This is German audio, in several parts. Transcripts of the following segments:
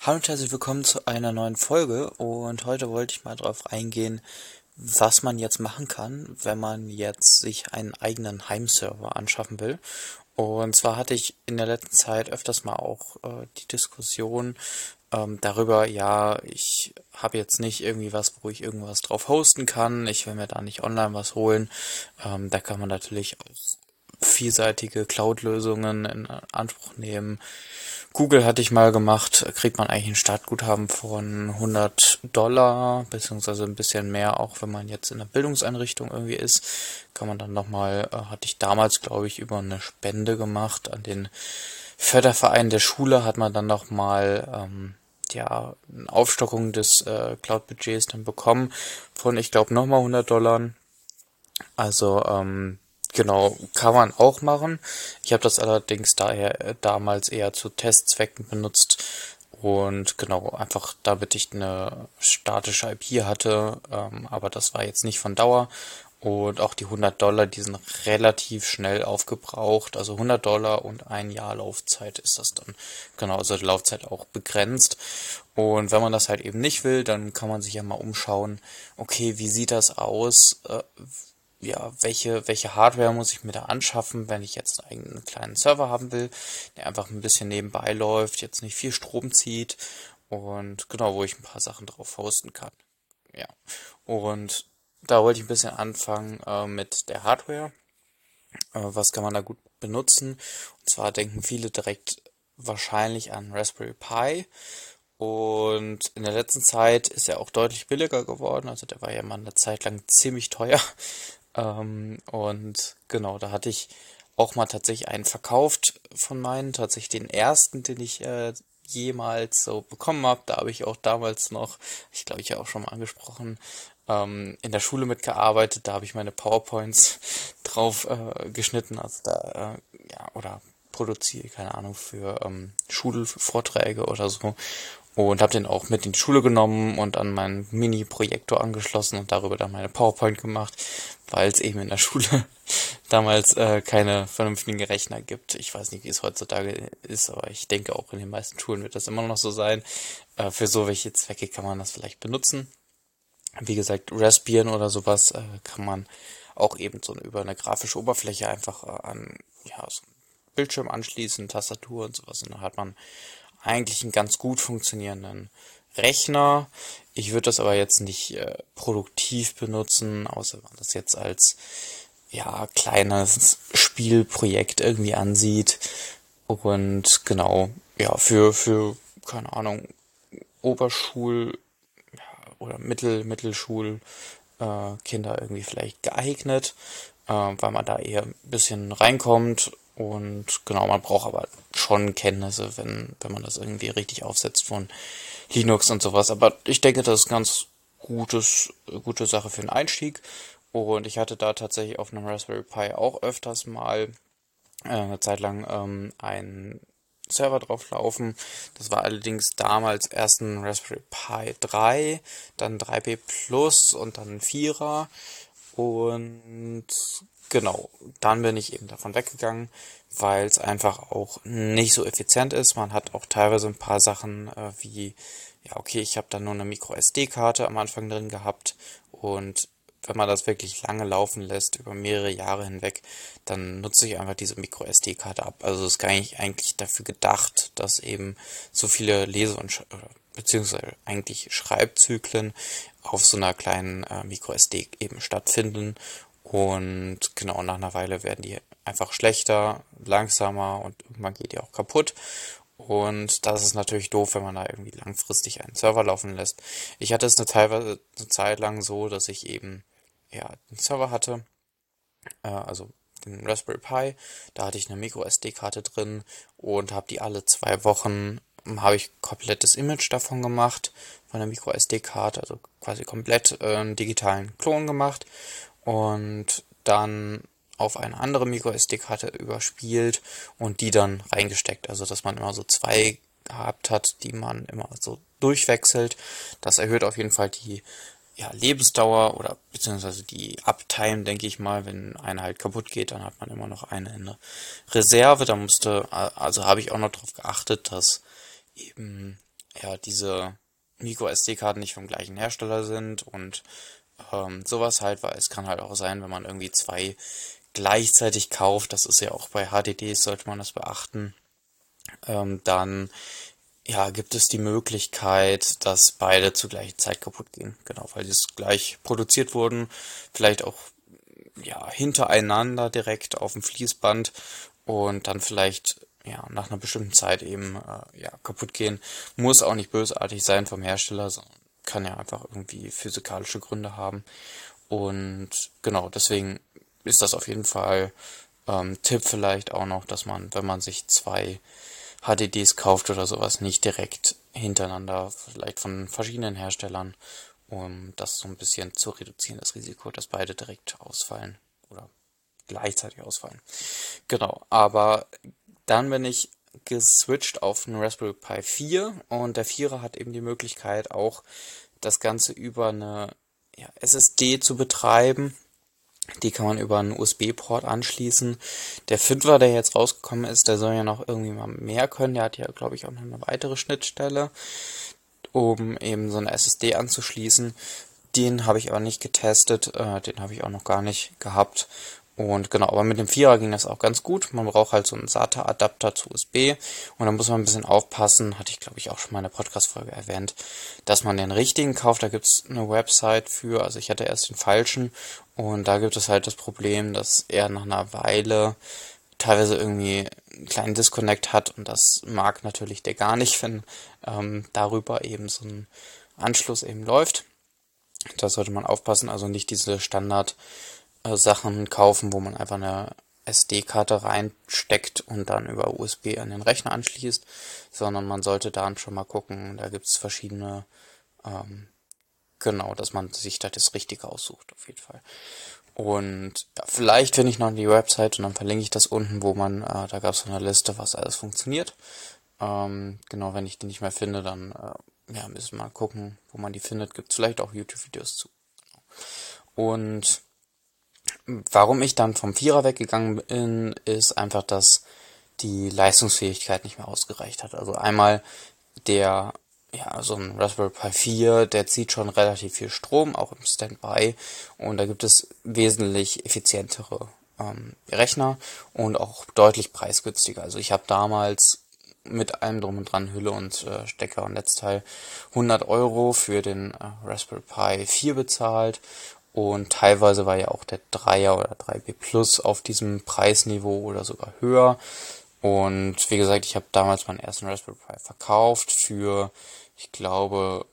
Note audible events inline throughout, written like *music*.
Hallo und herzlich willkommen zu einer neuen Folge und heute wollte ich mal darauf eingehen, was man jetzt machen kann, wenn man jetzt sich einen eigenen Heimserver anschaffen will. Und zwar hatte ich in der letzten Zeit öfters mal auch äh, die Diskussion ähm, darüber, ja, ich habe jetzt nicht irgendwie was, wo ich irgendwas drauf hosten kann, ich will mir da nicht online was holen. Ähm, da kann man natürlich auch vielseitige Cloud-Lösungen in Anspruch nehmen. Google hatte ich mal gemacht, kriegt man eigentlich ein Startguthaben von 100 Dollar, beziehungsweise ein bisschen mehr, auch wenn man jetzt in der Bildungseinrichtung irgendwie ist, kann man dann nochmal, äh, hatte ich damals, glaube ich, über eine Spende gemacht an den Förderverein der Schule, hat man dann nochmal, ähm, ja, eine Aufstockung des äh, Cloud-Budgets dann bekommen von, ich glaube, nochmal 100 Dollar. Also, ähm, Genau, kann man auch machen. Ich habe das allerdings daher äh, damals eher zu Testzwecken benutzt und genau, einfach damit ich eine statische IP hatte, ähm, aber das war jetzt nicht von Dauer und auch die 100 Dollar, die sind relativ schnell aufgebraucht, also 100 Dollar und ein Jahr Laufzeit ist das dann. Genau, also die Laufzeit auch begrenzt. Und wenn man das halt eben nicht will, dann kann man sich ja mal umschauen, okay, wie sieht das aus? Äh, ja, welche, welche Hardware muss ich mir da anschaffen, wenn ich jetzt einen kleinen Server haben will, der einfach ein bisschen nebenbei läuft, jetzt nicht viel Strom zieht und genau, wo ich ein paar Sachen drauf hosten kann. Ja, und da wollte ich ein bisschen anfangen äh, mit der Hardware. Äh, was kann man da gut benutzen? Und zwar denken viele direkt wahrscheinlich an Raspberry Pi. Und in der letzten Zeit ist er auch deutlich billiger geworden. Also der war ja mal eine Zeit lang ziemlich teuer. Ähm, und genau, da hatte ich auch mal tatsächlich einen verkauft von meinen, tatsächlich den ersten, den ich äh, jemals so bekommen habe. Da habe ich auch damals noch, ich glaube, ich habe auch schon mal angesprochen, ähm, in der Schule mitgearbeitet. Da habe ich meine PowerPoints *laughs* drauf äh, geschnitten, also da, äh, ja, oder produziere, keine Ahnung, für ähm, Schulvorträge oder so und habe den auch mit in die Schule genommen und an meinen Mini-Projektor angeschlossen und darüber dann meine PowerPoint gemacht, weil es eben in der *laughs* Schule damals äh, keine vernünftigen Rechner gibt. Ich weiß nicht, wie es heutzutage ist, aber ich denke auch in den meisten Schulen wird das immer noch so sein. Äh, für so welche Zwecke kann man das vielleicht benutzen. Wie gesagt, Raspbian oder sowas äh, kann man auch eben so über eine grafische Oberfläche einfach äh, an ja, so Bildschirm anschließen, Tastatur und sowas. Und dann hat man eigentlich einen ganz gut funktionierenden Rechner. Ich würde das aber jetzt nicht äh, produktiv benutzen, außer man das jetzt als ja kleines Spielprojekt irgendwie ansieht. Und genau, ja, für, für, keine Ahnung, Oberschul oder Mittel, Mittelschul äh, irgendwie vielleicht geeignet, äh, weil man da eher ein bisschen reinkommt und genau, man braucht aber schon Kenntnisse, wenn, wenn man das irgendwie richtig aufsetzt von Linux und sowas. Aber ich denke, das ist ganz gutes, gute Sache für den Einstieg. Und ich hatte da tatsächlich auf einem Raspberry Pi auch öfters mal äh, eine Zeit lang ähm, einen Server drauf laufen. Das war allerdings damals erst ein Raspberry Pi 3, dann 3B Plus und dann ein 4er. Und Genau, dann bin ich eben davon weggegangen, weil es einfach auch nicht so effizient ist. Man hat auch teilweise ein paar Sachen äh, wie, ja, okay, ich habe da nur eine Micro SD-Karte am Anfang drin gehabt und wenn man das wirklich lange laufen lässt, über mehrere Jahre hinweg, dann nutze ich einfach diese Micro SD-Karte ab. Also es ist gar nicht eigentlich dafür gedacht, dass eben so viele Lese- und beziehungsweise eigentlich Schreibzyklen auf so einer kleinen äh, Micro SD eben stattfinden und genau, nach einer Weile werden die einfach schlechter, langsamer und irgendwann geht die auch kaputt. Und das ist natürlich doof, wenn man da irgendwie langfristig einen Server laufen lässt. Ich hatte es eine teilweise eine Zeit lang so, dass ich eben ja einen Server hatte, äh, also den Raspberry Pi. Da hatte ich eine Micro SD-Karte drin und habe die alle zwei Wochen habe ich komplettes Image davon gemacht von der Micro SD-Karte, also quasi komplett äh, einen digitalen Klon gemacht und dann auf eine andere MicroSD-Karte überspielt und die dann reingesteckt. Also dass man immer so zwei gehabt hat, die man immer so durchwechselt. Das erhöht auf jeden Fall die ja, Lebensdauer oder beziehungsweise die Uptime, denke ich mal. Wenn eine halt kaputt geht, dann hat man immer noch eine in der Reserve. Da musste, also habe ich auch noch darauf geachtet, dass eben ja, diese Micro-SD-Karten nicht vom gleichen Hersteller sind und ähm, sowas halt, weil es kann halt auch sein, wenn man irgendwie zwei gleichzeitig kauft, das ist ja auch bei HDDs, sollte man das beachten, ähm, dann ja, gibt es die Möglichkeit, dass beide zur gleichen Zeit kaputt gehen. Genau, weil die gleich produziert wurden, vielleicht auch ja, hintereinander direkt auf dem Fließband und dann vielleicht ja, nach einer bestimmten Zeit eben äh, ja, kaputt gehen. Muss auch nicht bösartig sein vom Hersteller, sondern kann ja einfach irgendwie physikalische Gründe haben. Und genau, deswegen ist das auf jeden Fall ähm, Tipp vielleicht auch noch, dass man, wenn man sich zwei HDDs kauft oder sowas, nicht direkt hintereinander, vielleicht von verschiedenen Herstellern, um das so ein bisschen zu reduzieren, das Risiko, dass beide direkt ausfallen oder gleichzeitig ausfallen. Genau, aber dann bin ich geswitcht auf einen Raspberry Pi 4 und der 4er hat eben die Möglichkeit auch das Ganze über eine ja, SSD zu betreiben die kann man über einen USB-Port anschließen. Der 5er, der jetzt rausgekommen ist, der soll ja noch irgendwie mal mehr können. Der hat ja, glaube ich, auch noch eine weitere Schnittstelle, um eben so eine SSD anzuschließen. Den habe ich aber nicht getestet, äh, den habe ich auch noch gar nicht gehabt. Und genau, aber mit dem Vierer ging das auch ganz gut. Man braucht halt so einen SATA-Adapter zu USB und da muss man ein bisschen aufpassen, hatte ich glaube ich auch schon mal in der Podcast-Folge erwähnt, dass man den richtigen kauft. Da gibt's eine Website für, also ich hatte erst den falschen und da gibt es halt das Problem, dass er nach einer Weile teilweise irgendwie einen kleinen Disconnect hat und das mag natürlich der gar nicht, wenn ähm, darüber eben so ein Anschluss eben läuft. Da sollte man aufpassen, also nicht diese Standard- Sachen kaufen, wo man einfach eine SD-Karte reinsteckt und dann über USB an den Rechner anschließt, sondern man sollte dann schon mal gucken, da gibt es verschiedene, ähm, genau, dass man sich da das Richtige aussucht, auf jeden Fall. Und ja, vielleicht finde ich noch die Website und dann verlinke ich das unten, wo man, äh, da gab es so eine Liste, was alles funktioniert. Ähm, genau, wenn ich die nicht mehr finde, dann äh, ja, müssen wir mal gucken, wo man die findet. Gibt es vielleicht auch YouTube-Videos zu. Genau. Und Warum ich dann vom Vierer weggegangen bin, ist einfach, dass die Leistungsfähigkeit nicht mehr ausgereicht hat. Also einmal der, ja, so ein Raspberry Pi 4, der zieht schon relativ viel Strom, auch im Standby. Und da gibt es wesentlich effizientere ähm, Rechner und auch deutlich preisgünstiger. Also ich habe damals mit allem drum und dran, Hülle und äh, Stecker und Netzteil 100 Euro für den äh, Raspberry Pi 4 bezahlt und teilweise war ja auch der 3er oder 3B Plus auf diesem Preisniveau oder sogar höher. Und wie gesagt, ich habe damals meinen ersten Raspberry Pi verkauft für, ich glaube,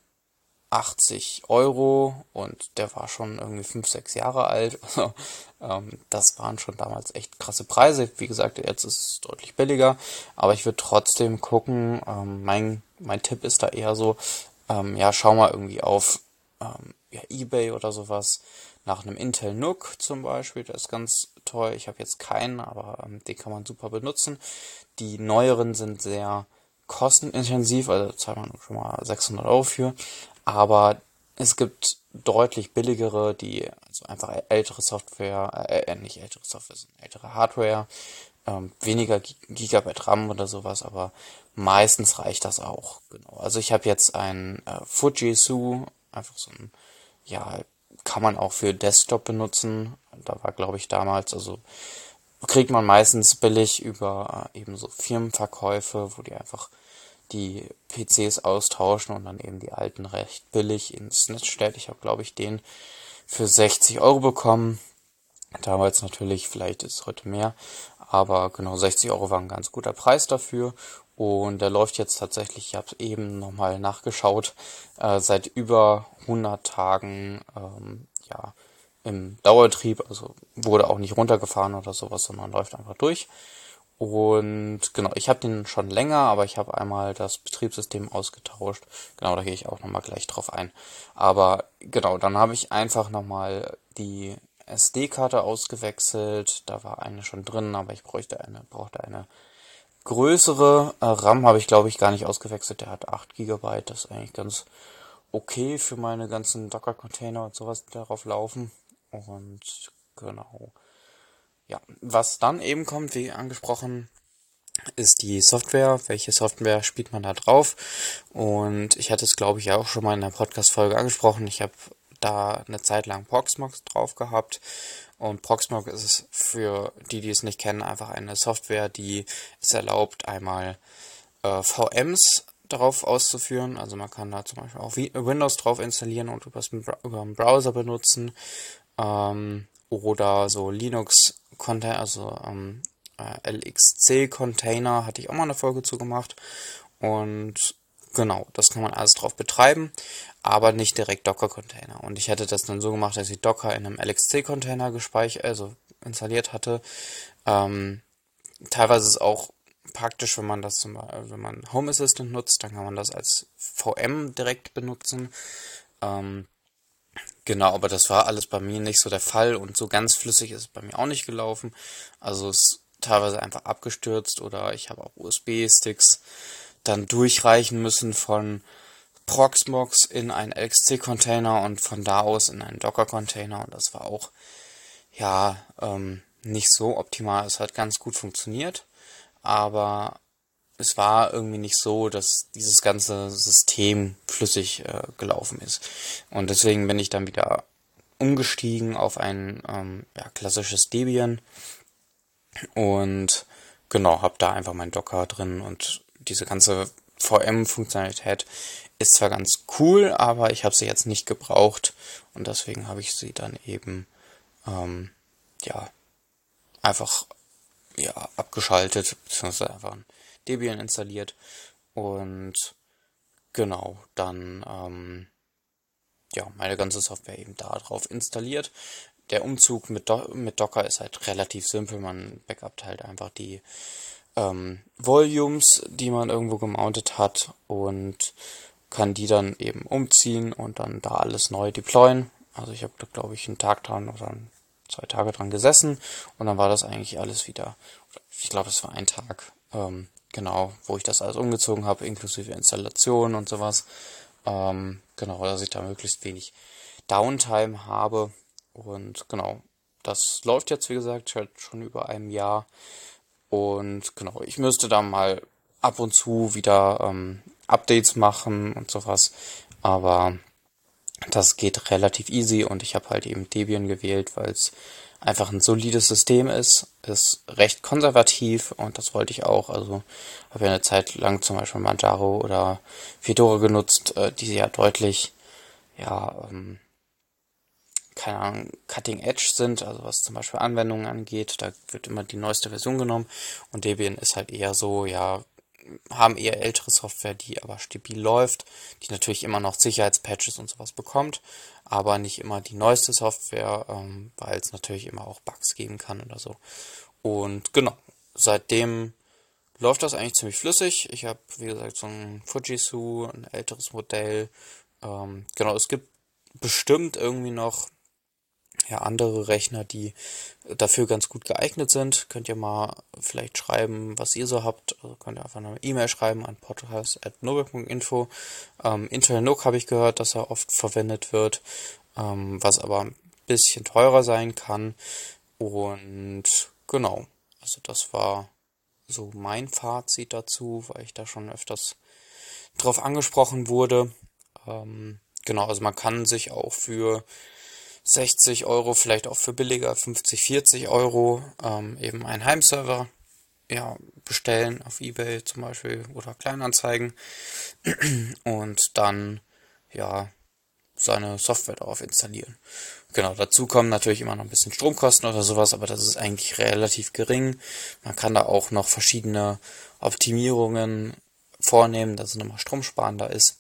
80 Euro und der war schon irgendwie 5, 6 Jahre alt. *laughs* Also, ähm, das waren schon damals echt krasse Preise. Wie gesagt, jetzt ist es deutlich billiger, aber ich würde trotzdem gucken. Ähm, mein, mein Tipp ist da eher so, ähm, ja, schau mal irgendwie auf ähm, ja, eBay oder sowas nach einem Intel NUC zum Beispiel. Der ist ganz toll. Ich habe jetzt keinen, aber ähm, den kann man super benutzen. Die neueren sind sehr kostenintensiv, also zahlt man schon mal 600 Euro für. Aber es gibt deutlich billigere, die also einfach ältere Software, äh, äh nicht ältere Software, sondern ältere Hardware, ähm, weniger Gigabyte RAM oder sowas, aber meistens reicht das auch. Genau. Also ich habe jetzt ein äh, Fujitsu einfach so ein, ja, kann man auch für Desktop benutzen. Da war, glaube ich, damals, also kriegt man meistens billig über äh, eben so Firmenverkäufe, wo die einfach die PCs austauschen und dann eben die alten recht billig ins Netz stellt. Ich habe, glaube ich, den für 60 Euro bekommen. Damals natürlich, vielleicht ist es heute mehr, aber genau 60 Euro war ein ganz guter Preis dafür und der läuft jetzt tatsächlich, ich habe eben nochmal nachgeschaut, äh, seit über 100 Tagen ähm, ja, im Dauertrieb, also wurde auch nicht runtergefahren oder sowas, sondern läuft einfach durch. Und genau, ich habe den schon länger, aber ich habe einmal das Betriebssystem ausgetauscht. Genau, da gehe ich auch nochmal gleich drauf ein. Aber genau, dann habe ich einfach nochmal die SD-Karte ausgewechselt. Da war eine schon drin, aber ich bräuchte eine, brauchte eine größere. Äh, RAM habe ich glaube ich gar nicht ausgewechselt. Der hat 8 GB. Das ist eigentlich ganz okay für meine ganzen Docker-Container und sowas, die darauf laufen. Und genau. Ja, was dann eben kommt, wie angesprochen, ist die Software. Welche Software spielt man da drauf? Und ich hatte es, glaube ich, auch schon mal in der Podcast-Folge angesprochen. Ich habe da eine Zeit lang Proxmox drauf gehabt. Und Proxmox ist für die, die es nicht kennen, einfach eine Software, die es erlaubt, einmal äh, VMs darauf auszuführen. Also man kann da zum Beispiel auch Windows drauf installieren und über den Browser benutzen. Ähm, oder so Linux-Container, also ähm, äh, LXC-Container, hatte ich auch mal eine Folge zu gemacht. Und genau, das kann man alles drauf betreiben, aber nicht direkt Docker-Container. Und ich hätte das dann so gemacht, dass ich Docker in einem LXC-Container gespeichert, also installiert hatte. Ähm, teilweise ist es auch praktisch, wenn man das zum Beispiel, wenn man Home Assistant nutzt, dann kann man das als VM direkt benutzen. Ähm, genau, aber das war alles bei mir nicht so der Fall und so ganz flüssig ist es bei mir auch nicht gelaufen. Also es ist teilweise einfach abgestürzt oder ich habe auch USB-Sticks dann durchreichen müssen von Proxmox in einen LXC-Container und von da aus in einen Docker-Container und das war auch ja ähm, nicht so optimal. Es hat ganz gut funktioniert, aber es war irgendwie nicht so, dass dieses ganze System flüssig äh, gelaufen ist. Und deswegen bin ich dann wieder umgestiegen auf ein ähm, ja, klassisches Debian und genau, habe da einfach mein Docker drin und diese ganze VM-Funktionalität ist zwar ganz cool, aber ich habe sie jetzt nicht gebraucht und deswegen habe ich sie dann eben ähm, ja einfach ja, abgeschaltet, beziehungsweise einfach ein Debian installiert und genau, dann ähm, ja, meine ganze Software eben da drauf installiert. Der Umzug mit, Do mit Docker ist halt relativ simpel, man backupt halt einfach die ähm, Volumes, die man irgendwo gemountet hat und kann die dann eben umziehen und dann da alles neu deployen. Also ich habe da glaube ich einen Tag dran oder zwei Tage dran gesessen und dann war das eigentlich alles wieder, ich glaube es war ein Tag, ähm, genau, wo ich das alles umgezogen habe, inklusive Installation und sowas. Ähm, genau, dass ich da möglichst wenig Downtime habe. Und genau, das läuft jetzt, wie gesagt, schon über einem Jahr. Und genau, ich müsste da mal ab und zu wieder ähm, Updates machen und sowas. Aber das geht relativ easy und ich habe halt eben Debian gewählt, weil es einfach ein solides System ist, ist recht konservativ und das wollte ich auch. Also habe ja eine Zeit lang zum Beispiel Manjaro oder Fedora genutzt, äh, die ja deutlich, ja, ähm, keine Ahnung, Cutting Edge sind, also was zum Beispiel Anwendungen angeht, da wird immer die neueste Version genommen und Debian ist halt eher so, ja, haben eher ältere Software, die aber stabil läuft, die natürlich immer noch Sicherheitspatches und sowas bekommt, aber nicht immer die neueste Software, ähm, weil es natürlich immer auch Bugs geben kann oder so. Und genau, seitdem läuft das eigentlich ziemlich flüssig. Ich habe, wie gesagt, so ein Fujitsu, ein älteres Modell. Ähm, genau, es gibt bestimmt irgendwie noch ja, andere Rechner, die dafür ganz gut geeignet sind. Könnt ihr mal vielleicht schreiben, was ihr so habt. Also könnt ihr einfach eine E-Mail schreiben an podcast.nobel.info. Ähm, Intel NUC habe ich gehört, dass er oft verwendet wird, ähm, was aber ein bisschen teurer sein kann. Und genau, also das war so mein Fazit dazu, weil ich da schon öfters drauf angesprochen wurde. Ähm, genau, also man kann sich auch für 60 Euro, vielleicht auch für billiger 50, 40 Euro ähm, eben einen Heimserver ja, bestellen auf Ebay zum Beispiel oder Kleinanzeigen *clears throat* und dann ja seine Software darauf installieren. Genau, dazu kommen natürlich immer noch ein bisschen Stromkosten oder sowas, aber das ist eigentlich relativ gering. Man kann da auch noch verschiedene Optimierungen vornehmen, dass es nochmal stromsparender ist.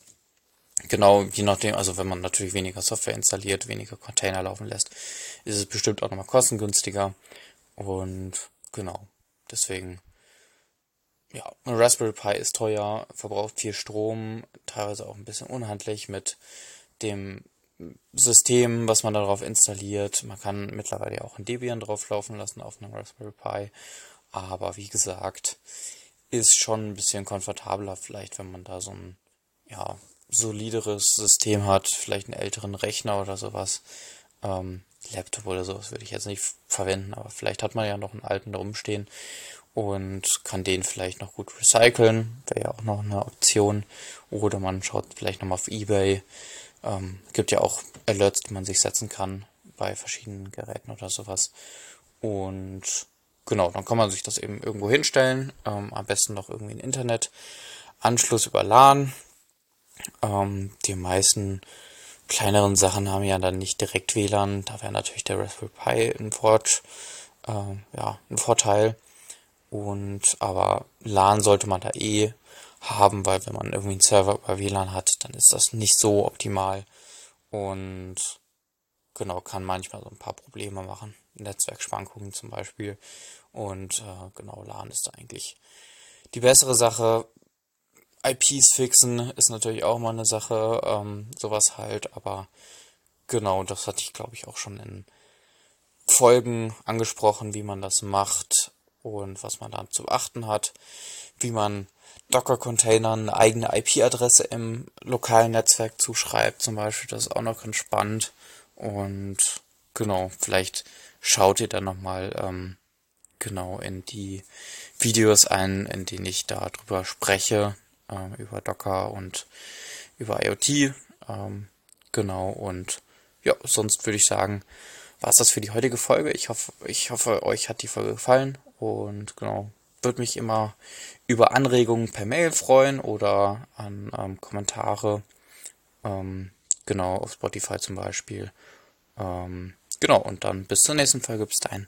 Genau, je nachdem, also wenn man natürlich weniger Software installiert, weniger Container laufen lässt, ist es bestimmt auch nochmal kostengünstiger. Und genau, deswegen, ja, ein Raspberry Pi ist teuer, verbraucht viel Strom, teilweise auch ein bisschen unhandlich mit dem System, was man darauf installiert. Man kann mittlerweile auch ein Debian drauflaufen lassen auf einem Raspberry Pi. Aber wie gesagt, ist schon ein bisschen komfortabler vielleicht, wenn man da so ein, ja, solideres System hat, vielleicht einen älteren Rechner oder sowas. Ähm, Laptop oder sowas würde ich jetzt nicht verwenden, aber vielleicht hat man ja noch einen alten da rumstehen. und kann den vielleicht noch gut recyceln. Wäre ja auch noch eine Option. Oder man schaut vielleicht nochmal auf Ebay. Ähm, gibt ja auch Alerts, die man sich setzen kann bei verschiedenen Geräten oder sowas. Und genau, dann kann man sich das eben irgendwo hinstellen. Ähm, am besten noch irgendwie ein Internetanschluss über LAN. Ähm, die meisten kleineren Sachen haben ja dann nicht direkt WLAN. Da wäre natürlich der Raspberry Pi ein, Fort, äh, ja, ein Vorteil. Und aber LAN sollte man da eh haben, weil wenn man irgendwie einen Server über WLAN hat, dann ist das nicht so optimal und genau kann manchmal so ein paar Probleme machen, Netzwerkschwankungen zum Beispiel und äh, genau LAN ist da eigentlich die bessere Sache. IPs fixen ist natürlich auch mal eine Sache, ähm, sowas halt, aber genau, das hatte ich glaube ich auch schon in Folgen angesprochen, wie man das macht und was man da zu beachten hat, wie man Docker-Containern eine eigene IP-Adresse im lokalen Netzwerk zuschreibt, zum Beispiel. Das ist auch noch ganz spannend. Und genau, vielleicht schaut ihr dann nochmal ähm, genau in die Videos ein, in denen ich darüber spreche, ähm, über Docker und über IoT. Ähm, genau, und ja, sonst würde ich sagen, war es das für die heutige Folge. Ich hoffe, ich hoffe, euch hat die Folge gefallen und genau, würde mich immer über Anregungen per Mail freuen oder an ähm, Kommentare. Ähm, genau, auf Spotify zum Beispiel. Ähm, genau, und dann bis zur nächsten Folge. Bis dahin.